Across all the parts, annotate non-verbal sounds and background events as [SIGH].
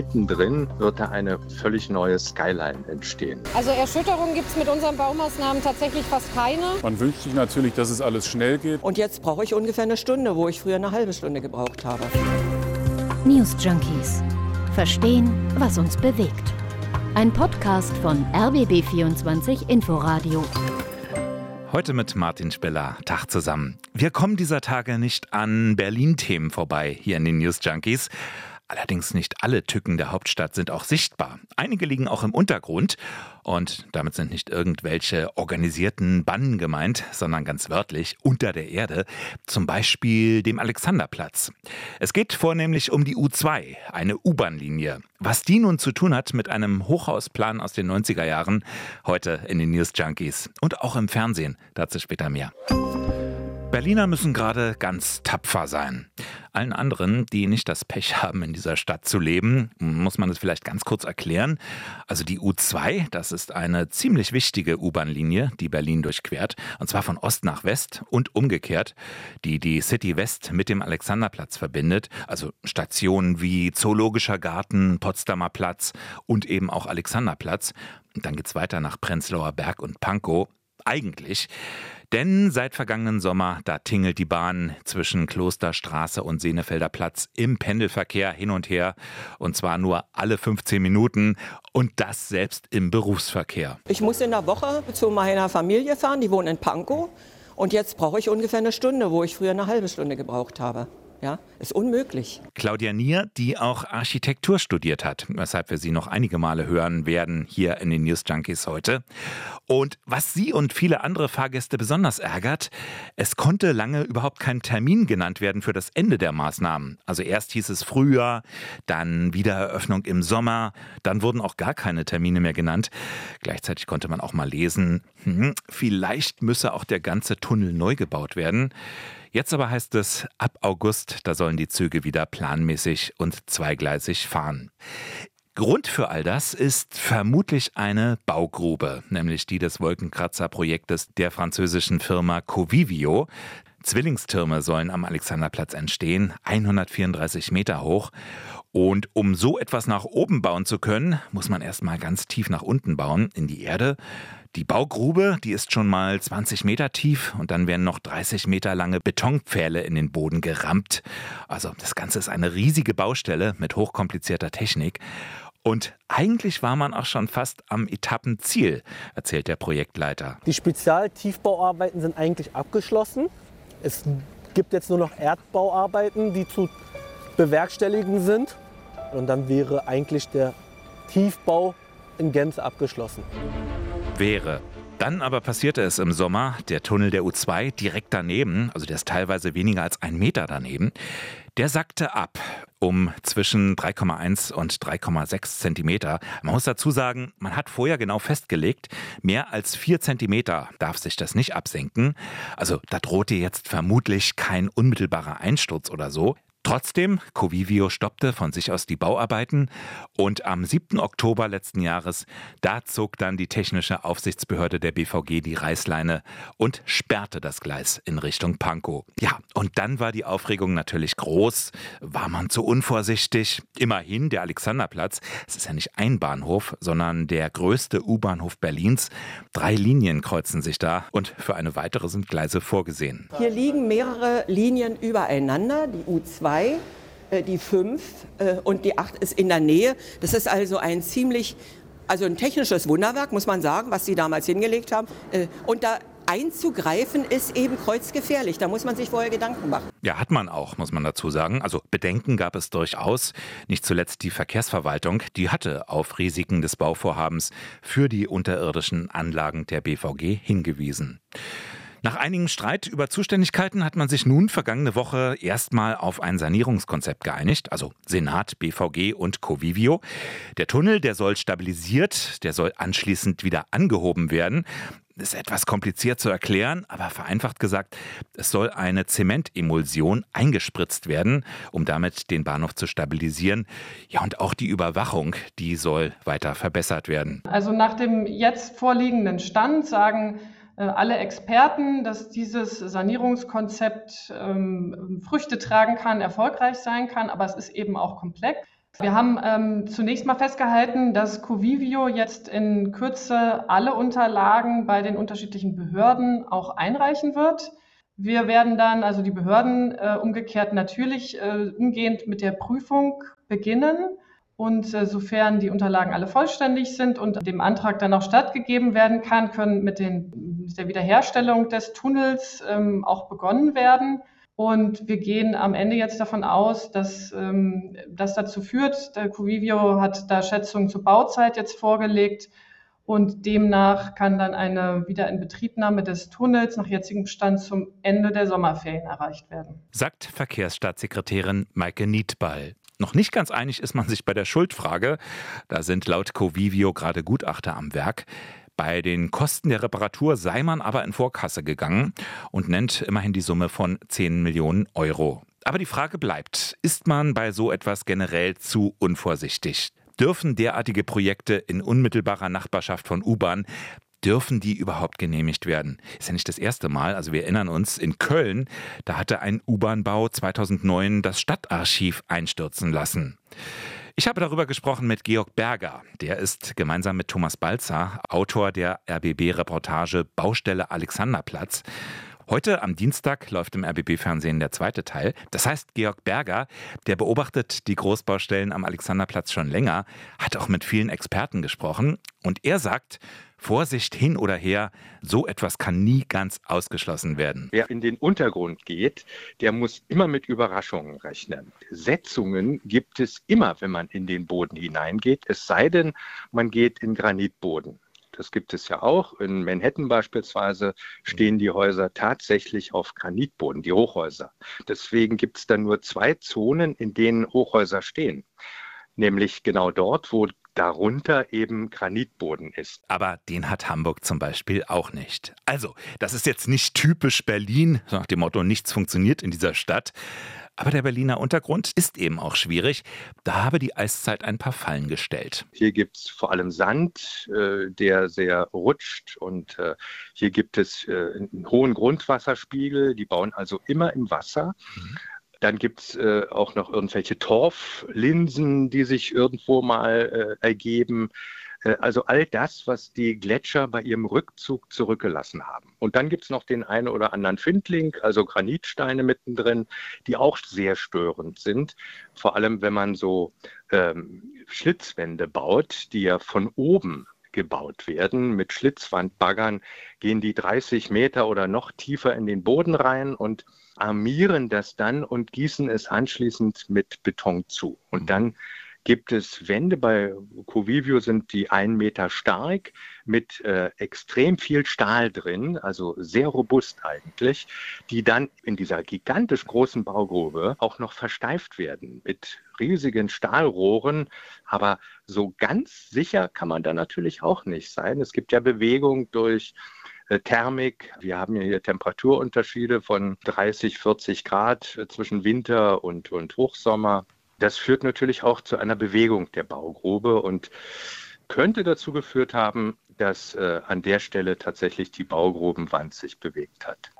mittendrin wird da eine völlig neue Skyline entstehen. Also Erschütterungen gibt es mit unseren Baumaßnahmen tatsächlich fast keine. Man wünscht sich natürlich, dass es alles schnell geht. Und jetzt brauche ich ungefähr eine Stunde, wo ich früher eine halbe Stunde gebraucht habe. News Junkies. Verstehen, was uns bewegt. Ein Podcast von RBB24 Inforadio. Heute mit Martin Spiller. Tag zusammen. Wir kommen dieser Tage nicht an Berlin-Themen vorbei hier in den News Junkies. Allerdings nicht alle Tücken der Hauptstadt sind auch sichtbar. Einige liegen auch im Untergrund und damit sind nicht irgendwelche organisierten Bannen gemeint, sondern ganz wörtlich unter der Erde, zum Beispiel dem Alexanderplatz. Es geht vornehmlich um die U2, eine U-Bahn-Linie. Was die nun zu tun hat mit einem Hochhausplan aus den 90er Jahren, heute in den News Junkies und auch im Fernsehen, dazu später mehr. Berliner müssen gerade ganz tapfer sein. Allen anderen, die nicht das Pech haben, in dieser Stadt zu leben, muss man es vielleicht ganz kurz erklären. Also die U2, das ist eine ziemlich wichtige U-Bahn-Linie, die Berlin durchquert, und zwar von Ost nach West und umgekehrt, die die City West mit dem Alexanderplatz verbindet, also Stationen wie Zoologischer Garten, Potsdamer Platz und eben auch Alexanderplatz. Und dann geht's weiter nach Prenzlauer Berg und Pankow. Eigentlich denn seit vergangenen Sommer, da tingelt die Bahn zwischen Klosterstraße und Senefelder Platz im Pendelverkehr hin und her. Und zwar nur alle 15 Minuten. Und das selbst im Berufsverkehr. Ich muss in der Woche zu meiner Familie fahren, die wohnen in Pankow. Und jetzt brauche ich ungefähr eine Stunde, wo ich früher eine halbe Stunde gebraucht habe. Ja, ist unmöglich. Claudia Nier, die auch Architektur studiert hat, weshalb wir sie noch einige Male hören werden hier in den News Junkies heute. Und was sie und viele andere Fahrgäste besonders ärgert, es konnte lange überhaupt kein Termin genannt werden für das Ende der Maßnahmen. Also erst hieß es Frühjahr, dann Wiedereröffnung im Sommer, dann wurden auch gar keine Termine mehr genannt. Gleichzeitig konnte man auch mal lesen, hm, vielleicht müsse auch der ganze Tunnel neu gebaut werden. Jetzt aber heißt es, ab August, da sollen die Züge wieder planmäßig und zweigleisig fahren. Grund für all das ist vermutlich eine Baugrube, nämlich die des Wolkenkratzer-Projektes der französischen Firma Covivio. Zwillingstürme sollen am Alexanderplatz entstehen, 134 Meter hoch. Und um so etwas nach oben bauen zu können, muss man erstmal ganz tief nach unten bauen, in die Erde. Die Baugrube, die ist schon mal 20 Meter tief und dann werden noch 30 Meter lange Betonpfähle in den Boden gerammt. Also das Ganze ist eine riesige Baustelle mit hochkomplizierter Technik. Und eigentlich war man auch schon fast am Etappenziel, erzählt der Projektleiter. Die Spezialtiefbauarbeiten sind eigentlich abgeschlossen. Es gibt jetzt nur noch Erdbauarbeiten, die zu bewerkstelligen sind. Und dann wäre eigentlich der Tiefbau in Gänze abgeschlossen wäre. Dann aber passierte es im Sommer, der Tunnel der U2 direkt daneben, also der ist teilweise weniger als ein Meter daneben, der sackte ab um zwischen 3,1 und 3,6 Zentimeter. Man muss dazu sagen, man hat vorher genau festgelegt, mehr als 4 Zentimeter darf sich das nicht absenken. Also da drohte jetzt vermutlich kein unmittelbarer Einsturz oder so. Trotzdem, Covivio stoppte von sich aus die Bauarbeiten und am 7. Oktober letzten Jahres, da zog dann die technische Aufsichtsbehörde der BVG die Reißleine und sperrte das Gleis in Richtung Pankow. Ja, und dann war die Aufregung natürlich groß. War man zu unvorsichtig? Immerhin der Alexanderplatz, es ist ja nicht ein Bahnhof, sondern der größte U-Bahnhof Berlins. Drei Linien kreuzen sich da und für eine weitere sind Gleise vorgesehen. Hier liegen mehrere Linien übereinander, die U2 2, äh, die 5 äh, und die 8 ist in der Nähe. Das ist also ein ziemlich, also ein technisches Wunderwerk, muss man sagen, was sie damals hingelegt haben. Äh, und da einzugreifen ist eben kreuzgefährlich. Da muss man sich vorher Gedanken machen. Ja, hat man auch, muss man dazu sagen. Also Bedenken gab es durchaus. Nicht zuletzt die Verkehrsverwaltung, die hatte auf Risiken des Bauvorhabens für die unterirdischen Anlagen der BVG hingewiesen. Nach einigem Streit über Zuständigkeiten hat man sich nun vergangene Woche erstmal auf ein Sanierungskonzept geeinigt, also Senat, BVG und Covivio. Der Tunnel, der soll stabilisiert, der soll anschließend wieder angehoben werden. Ist etwas kompliziert zu erklären, aber vereinfacht gesagt, es soll eine Zementemulsion eingespritzt werden, um damit den Bahnhof zu stabilisieren. Ja, und auch die Überwachung, die soll weiter verbessert werden. Also nach dem jetzt vorliegenden Stand sagen alle Experten, dass dieses Sanierungskonzept ähm, Früchte tragen kann, erfolgreich sein kann, aber es ist eben auch komplex. Wir haben ähm, zunächst mal festgehalten, dass Covivio jetzt in Kürze alle Unterlagen bei den unterschiedlichen Behörden auch einreichen wird. Wir werden dann, also die Behörden äh, umgekehrt natürlich äh, umgehend mit der Prüfung beginnen. Und äh, sofern die Unterlagen alle vollständig sind und dem Antrag dann auch stattgegeben werden kann, können mit, den, mit der Wiederherstellung des Tunnels ähm, auch begonnen werden. Und wir gehen am Ende jetzt davon aus, dass ähm, das dazu führt, der Covivio hat da Schätzungen zur Bauzeit jetzt vorgelegt, und demnach kann dann eine Wiederinbetriebnahme des Tunnels nach jetzigem Stand zum Ende der Sommerferien erreicht werden. Sagt Verkehrsstaatssekretärin Maike Niedball. Noch nicht ganz einig ist man sich bei der Schuldfrage. Da sind laut Covivio gerade Gutachter am Werk. Bei den Kosten der Reparatur sei man aber in Vorkasse gegangen und nennt immerhin die Summe von 10 Millionen Euro. Aber die Frage bleibt, ist man bei so etwas generell zu unvorsichtig? Dürfen derartige Projekte in unmittelbarer Nachbarschaft von U-Bahn dürfen die überhaupt genehmigt werden? Ist ja nicht das erste Mal. Also wir erinnern uns, in Köln, da hatte ein U-Bahn-Bau 2009 das Stadtarchiv einstürzen lassen. Ich habe darüber gesprochen mit Georg Berger. Der ist gemeinsam mit Thomas Balzer Autor der RBB-Reportage Baustelle Alexanderplatz. Heute am Dienstag läuft im RBB-Fernsehen der zweite Teil. Das heißt, Georg Berger, der beobachtet die Großbaustellen am Alexanderplatz schon länger, hat auch mit vielen Experten gesprochen und er sagt, Vorsicht hin oder her, so etwas kann nie ganz ausgeschlossen werden. Wer in den Untergrund geht, der muss immer mit Überraschungen rechnen. Setzungen gibt es immer, wenn man in den Boden hineingeht, es sei denn, man geht in Granitboden. Das gibt es ja auch. In Manhattan beispielsweise stehen die Häuser tatsächlich auf Granitboden, die Hochhäuser. Deswegen gibt es dann nur zwei Zonen, in denen Hochhäuser stehen. Nämlich genau dort, wo darunter eben Granitboden ist. Aber den hat Hamburg zum Beispiel auch nicht. Also, das ist jetzt nicht typisch Berlin, nach dem Motto, nichts funktioniert in dieser Stadt. Aber der Berliner Untergrund ist eben auch schwierig. Da habe die Eiszeit ein paar Fallen gestellt. Hier gibt es vor allem Sand, äh, der sehr rutscht. Und äh, hier gibt es äh, einen hohen Grundwasserspiegel. Die bauen also immer im Wasser. Mhm. Dann gibt es äh, auch noch irgendwelche Torflinsen, die sich irgendwo mal äh, ergeben. Äh, also all das, was die Gletscher bei ihrem Rückzug zurückgelassen haben. Und dann gibt es noch den einen oder anderen Findling, also Granitsteine mittendrin, die auch sehr störend sind. Vor allem, wenn man so ähm, Schlitzwände baut, die ja von oben gebaut werden. Mit Schlitzwandbaggern gehen die 30 Meter oder noch tiefer in den Boden rein und armieren das dann und gießen es anschließend mit Beton zu. Und dann gibt es Wände, bei Covivio sind die einen Meter stark mit äh, extrem viel Stahl drin, also sehr robust eigentlich, die dann in dieser gigantisch großen Baugrube auch noch versteift werden mit riesigen Stahlrohren. Aber so ganz sicher kann man da natürlich auch nicht sein. Es gibt ja Bewegung durch äh, Thermik. Wir haben ja hier Temperaturunterschiede von 30, 40 Grad äh, zwischen Winter und, und Hochsommer. Das führt natürlich auch zu einer Bewegung der Baugrube und könnte dazu geführt haben, dass äh, an der Stelle tatsächlich die Baugrubenwand sich bewegt hat.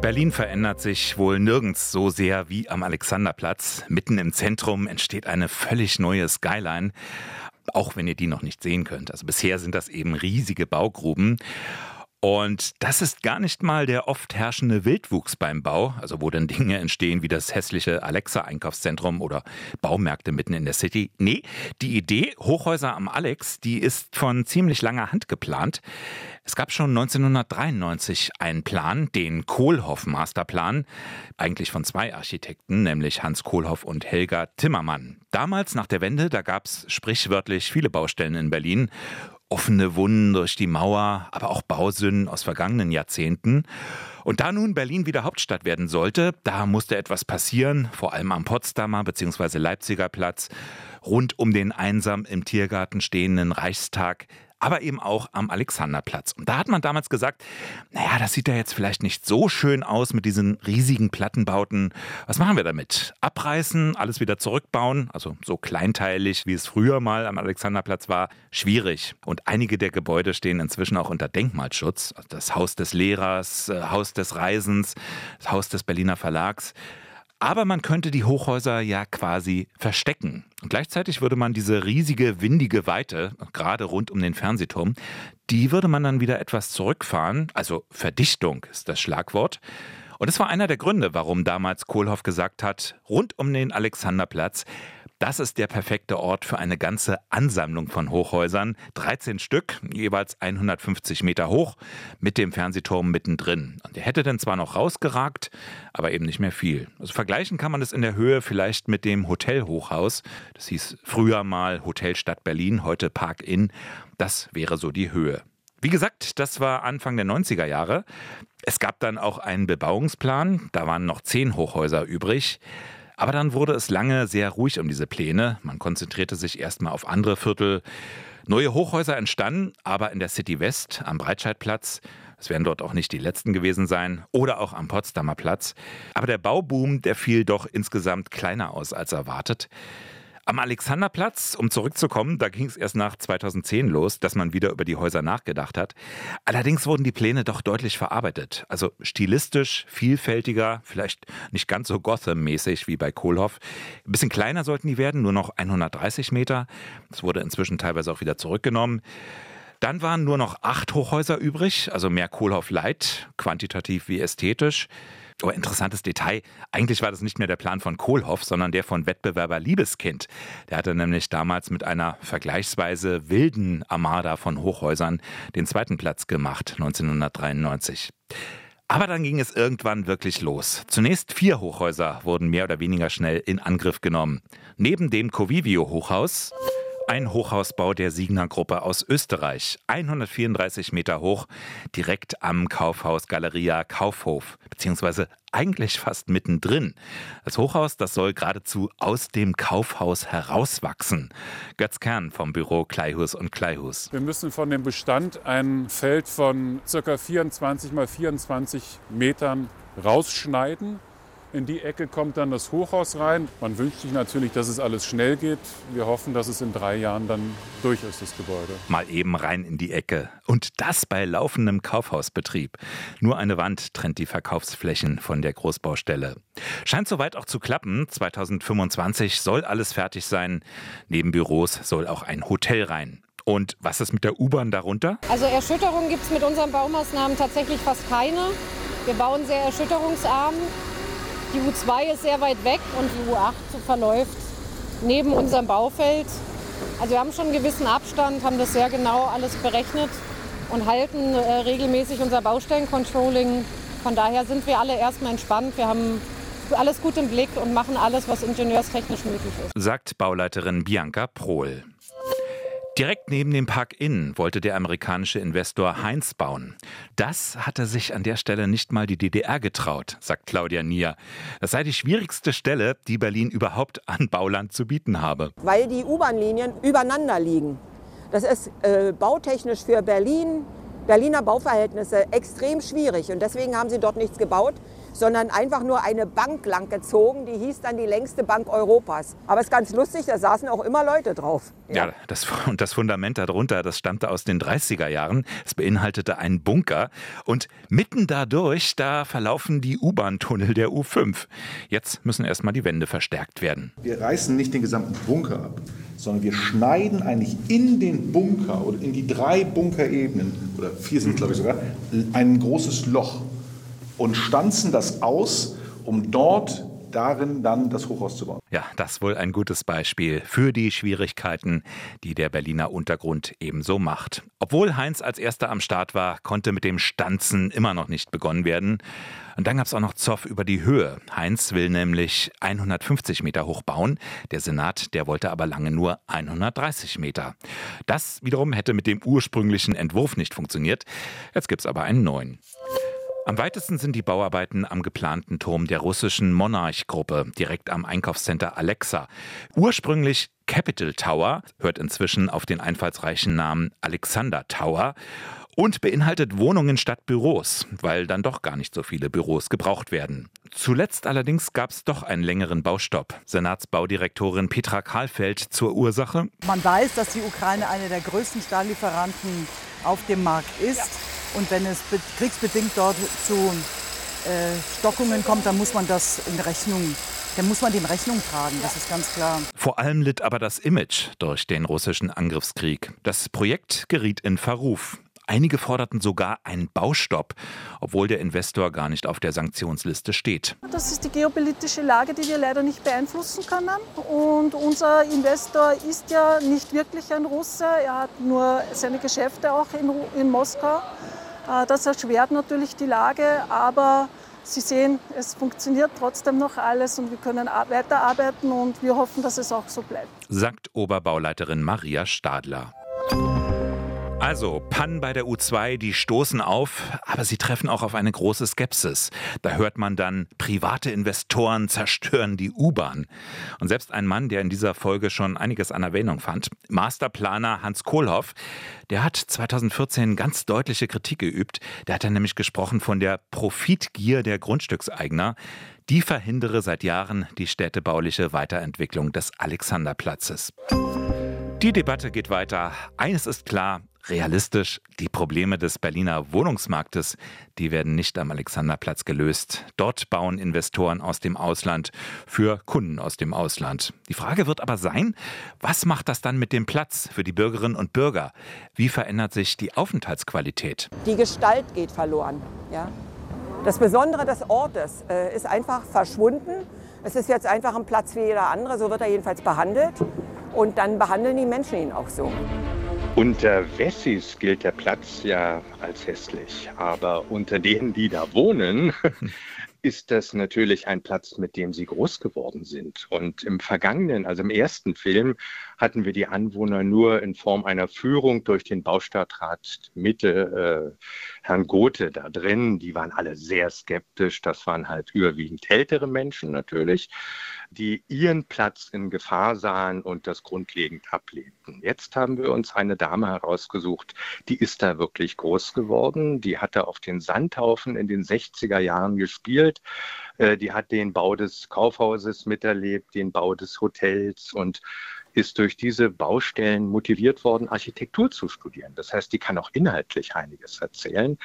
Berlin verändert sich wohl nirgends so sehr wie am Alexanderplatz. Mitten im Zentrum entsteht eine völlig neue Skyline, auch wenn ihr die noch nicht sehen könnt. Also bisher sind das eben riesige Baugruben. Und das ist gar nicht mal der oft herrschende Wildwuchs beim Bau, also wo dann Dinge entstehen wie das hässliche Alexa-Einkaufszentrum oder Baumärkte mitten in der City. Nee, die Idee Hochhäuser am Alex, die ist von ziemlich langer Hand geplant. Es gab schon 1993 einen Plan, den Kohlhoff-Masterplan, eigentlich von zwei Architekten, nämlich Hans Kohlhoff und Helga Timmermann. Damals nach der Wende, da gab es sprichwörtlich viele Baustellen in Berlin offene Wunden durch die Mauer, aber auch Bausünden aus vergangenen Jahrzehnten. Und da nun Berlin wieder Hauptstadt werden sollte, da musste etwas passieren, vor allem am Potsdamer bzw. Leipziger Platz, rund um den einsam im Tiergarten stehenden Reichstag, aber eben auch am Alexanderplatz. Und da hat man damals gesagt, naja, das sieht ja jetzt vielleicht nicht so schön aus mit diesen riesigen Plattenbauten. Was machen wir damit? Abreißen, alles wieder zurückbauen, also so kleinteilig, wie es früher mal am Alexanderplatz war, schwierig. Und einige der Gebäude stehen inzwischen auch unter Denkmalschutz. Also das Haus des Lehrers, äh, Haus des Reisens, das Haus des Berliner Verlags. Aber man könnte die Hochhäuser ja quasi verstecken. Und gleichzeitig würde man diese riesige, windige Weite, gerade rund um den Fernsehturm, die würde man dann wieder etwas zurückfahren. Also Verdichtung ist das Schlagwort. Und das war einer der Gründe, warum damals Kohlhoff gesagt hat, rund um den Alexanderplatz, das ist der perfekte Ort für eine ganze Ansammlung von Hochhäusern. 13 Stück, jeweils 150 Meter hoch, mit dem Fernsehturm mittendrin. Und der hätte dann zwar noch rausgeragt, aber eben nicht mehr viel. Also vergleichen kann man es in der Höhe vielleicht mit dem Hotelhochhaus. Das hieß früher mal Hotel Stadt Berlin, heute Park Inn. Das wäre so die Höhe. Wie gesagt, das war Anfang der 90er Jahre. Es gab dann auch einen Bebauungsplan. Da waren noch zehn Hochhäuser übrig. Aber dann wurde es lange sehr ruhig um diese Pläne. Man konzentrierte sich erstmal auf andere Viertel. Neue Hochhäuser entstanden, aber in der City West am Breitscheidplatz. Es werden dort auch nicht die letzten gewesen sein oder auch am Potsdamer Platz. Aber der Bauboom, der fiel doch insgesamt kleiner aus als erwartet. Am Alexanderplatz, um zurückzukommen, da ging es erst nach 2010 los, dass man wieder über die Häuser nachgedacht hat. Allerdings wurden die Pläne doch deutlich verarbeitet. Also stilistisch, vielfältiger, vielleicht nicht ganz so Gotham-mäßig wie bei Kohlhoff. Ein bisschen kleiner sollten die werden, nur noch 130 Meter. Das wurde inzwischen teilweise auch wieder zurückgenommen. Dann waren nur noch acht Hochhäuser übrig, also mehr Kohlhoff Light, quantitativ wie ästhetisch. Aber interessantes Detail, eigentlich war das nicht mehr der Plan von Kohlhoff, sondern der von Wettbewerber Liebeskind. Der hatte nämlich damals mit einer vergleichsweise wilden Armada von Hochhäusern den zweiten Platz gemacht, 1993. Aber dann ging es irgendwann wirklich los. Zunächst vier Hochhäuser wurden mehr oder weniger schnell in Angriff genommen. Neben dem Covivio Hochhaus ein Hochhausbau der Siegner Gruppe aus Österreich, 134 Meter hoch, direkt am Kaufhaus Galeria Kaufhof, beziehungsweise eigentlich fast mittendrin. Das Hochhaus, das soll geradezu aus dem Kaufhaus herauswachsen. Götz Kern vom Büro Kleihus und Kleihus. Wir müssen von dem Bestand ein Feld von ca. 24 mal 24 Metern rausschneiden in die Ecke kommt dann das Hochhaus rein. Man wünscht sich natürlich, dass es alles schnell geht. Wir hoffen, dass es in drei Jahren dann durch ist, das Gebäude. Mal eben rein in die Ecke. Und das bei laufendem Kaufhausbetrieb. Nur eine Wand trennt die Verkaufsflächen von der Großbaustelle. Scheint soweit auch zu klappen. 2025 soll alles fertig sein. Neben Büros soll auch ein Hotel rein. Und was ist mit der U-Bahn darunter? Also Erschütterungen gibt es mit unseren Baumaßnahmen tatsächlich fast keine. Wir bauen sehr erschütterungsarm. Die U2 ist sehr weit weg und die U8 verläuft neben unserem Baufeld. Also wir haben schon einen gewissen Abstand, haben das sehr genau alles berechnet und halten äh, regelmäßig unser Baustellencontrolling. Von daher sind wir alle erstmal entspannt. Wir haben alles gut im Blick und machen alles, was ingenieurstechnisch möglich ist. Sagt Bauleiterin Bianca Prohl. Direkt neben dem Park Inn wollte der amerikanische Investor Heinz bauen. Das hatte sich an der Stelle nicht mal die DDR getraut, sagt Claudia Nier. Das sei die schwierigste Stelle, die Berlin überhaupt an Bauland zu bieten habe. Weil die U-Bahn-Linien übereinander liegen. Das ist äh, bautechnisch für Berlin, Berliner Bauverhältnisse extrem schwierig. Und deswegen haben sie dort nichts gebaut sondern einfach nur eine Bank lang gezogen. Die hieß dann die längste Bank Europas. Aber es ist ganz lustig, da saßen auch immer Leute drauf. Ja, ja das, und das Fundament darunter, das stammte aus den 30er Jahren. Es beinhaltete einen Bunker. Und mitten dadurch, da verlaufen die U-Bahn-Tunnel der U5. Jetzt müssen erstmal die Wände verstärkt werden. Wir reißen nicht den gesamten Bunker ab, sondern wir schneiden eigentlich in den Bunker oder in die drei Bunkerebenen, oder vier sind es glaube ich sogar, ein großes Loch und stanzen das aus, um dort darin dann das Hochhaus zu bauen. Ja, das wohl ein gutes Beispiel für die Schwierigkeiten, die der Berliner Untergrund ebenso macht. Obwohl Heinz als erster am Start war, konnte mit dem Stanzen immer noch nicht begonnen werden. Und dann gab es auch noch Zoff über die Höhe. Heinz will nämlich 150 Meter hoch bauen. Der Senat, der wollte aber lange nur 130 Meter. Das wiederum hätte mit dem ursprünglichen Entwurf nicht funktioniert. Jetzt gibt es aber einen neuen. Am weitesten sind die Bauarbeiten am geplanten Turm der russischen Monarch-Gruppe, direkt am Einkaufscenter Alexa. Ursprünglich Capital Tower, hört inzwischen auf den einfallsreichen Namen Alexander Tower und beinhaltet Wohnungen statt Büros, weil dann doch gar nicht so viele Büros gebraucht werden. Zuletzt allerdings gab es doch einen längeren Baustopp. Senatsbaudirektorin Petra Kahlfeld zur Ursache. Man weiß, dass die Ukraine einer der größten Stahllieferanten auf dem Markt ist. Und wenn es kriegsbedingt dort zu äh, Stockungen kommt, dann muss man das in Rechnung dann muss man dem Rechnung tragen, das ist ganz klar. Vor allem litt aber das Image durch den russischen Angriffskrieg. Das Projekt geriet in Verruf. Einige forderten sogar einen Baustopp, obwohl der Investor gar nicht auf der Sanktionsliste steht. Das ist die geopolitische Lage, die wir leider nicht beeinflussen können. Und unser Investor ist ja nicht wirklich ein Russe. Er hat nur seine Geschäfte auch in, in Moskau. Äh, das erschwert natürlich die Lage, aber Sie sehen, es funktioniert trotzdem noch alles und wir können weiterarbeiten und wir hoffen, dass es auch so bleibt. Sagt Oberbauleiterin Maria Stadler. Also, Pannen bei der U2, die stoßen auf, aber sie treffen auch auf eine große Skepsis. Da hört man dann, private Investoren zerstören die U-Bahn. Und selbst ein Mann, der in dieser Folge schon einiges an Erwähnung fand, Masterplaner Hans Kohlhoff, der hat 2014 ganz deutliche Kritik geübt. Der hat dann nämlich gesprochen von der Profitgier der Grundstückseigner. Die verhindere seit Jahren die städtebauliche Weiterentwicklung des Alexanderplatzes. Die Debatte geht weiter. Eines ist klar, realistisch, die Probleme des Berliner Wohnungsmarktes, die werden nicht am Alexanderplatz gelöst. Dort bauen Investoren aus dem Ausland für Kunden aus dem Ausland. Die Frage wird aber sein, was macht das dann mit dem Platz für die Bürgerinnen und Bürger? Wie verändert sich die Aufenthaltsqualität? Die Gestalt geht verloren. Ja? Das Besondere des Ortes äh, ist einfach verschwunden. Es ist jetzt einfach ein Platz wie jeder andere, so wird er jedenfalls behandelt. Und dann behandeln die Menschen ihn auch so. Unter Wessis gilt der Platz ja als hässlich, aber unter denen, die da wohnen, [LAUGHS] ist das natürlich ein Platz, mit dem sie groß geworden sind. Und im vergangenen, also im ersten Film, hatten wir die Anwohner nur in Form einer Führung durch den Baustadtrat Mitte, äh, Herrn Gothe da drin. Die waren alle sehr skeptisch. Das waren halt überwiegend ältere Menschen natürlich, die ihren Platz in Gefahr sahen und das grundlegend ablehnten. Jetzt haben wir uns eine Dame herausgesucht, die ist da wirklich groß geworden. Die hatte auf den Sandhaufen in den 60er Jahren gespielt. Äh, die hat den Bau des Kaufhauses miterlebt, den Bau des Hotels und ist durch diese Baustellen motiviert worden, Architektur zu studieren. Das heißt, die kann auch inhaltlich einiges erzählen.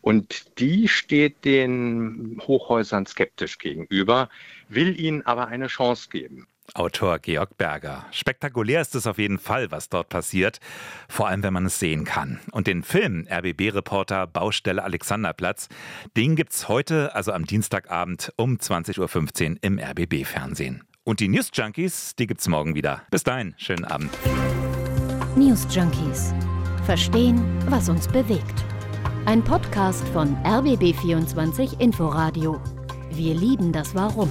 Und die steht den Hochhäusern skeptisch gegenüber, will ihnen aber eine Chance geben. Autor Georg Berger. Spektakulär ist es auf jeden Fall, was dort passiert, vor allem wenn man es sehen kann. Und den Film RBB-Reporter Baustelle Alexanderplatz, den gibt's heute, also am Dienstagabend um 20.15 Uhr im RBB-Fernsehen. Und die News Junkies, die gibt's morgen wieder. Bis dahin, schönen Abend. News Junkies. Verstehen, was uns bewegt. Ein Podcast von RBB24 Inforadio. Wir lieben das Warum.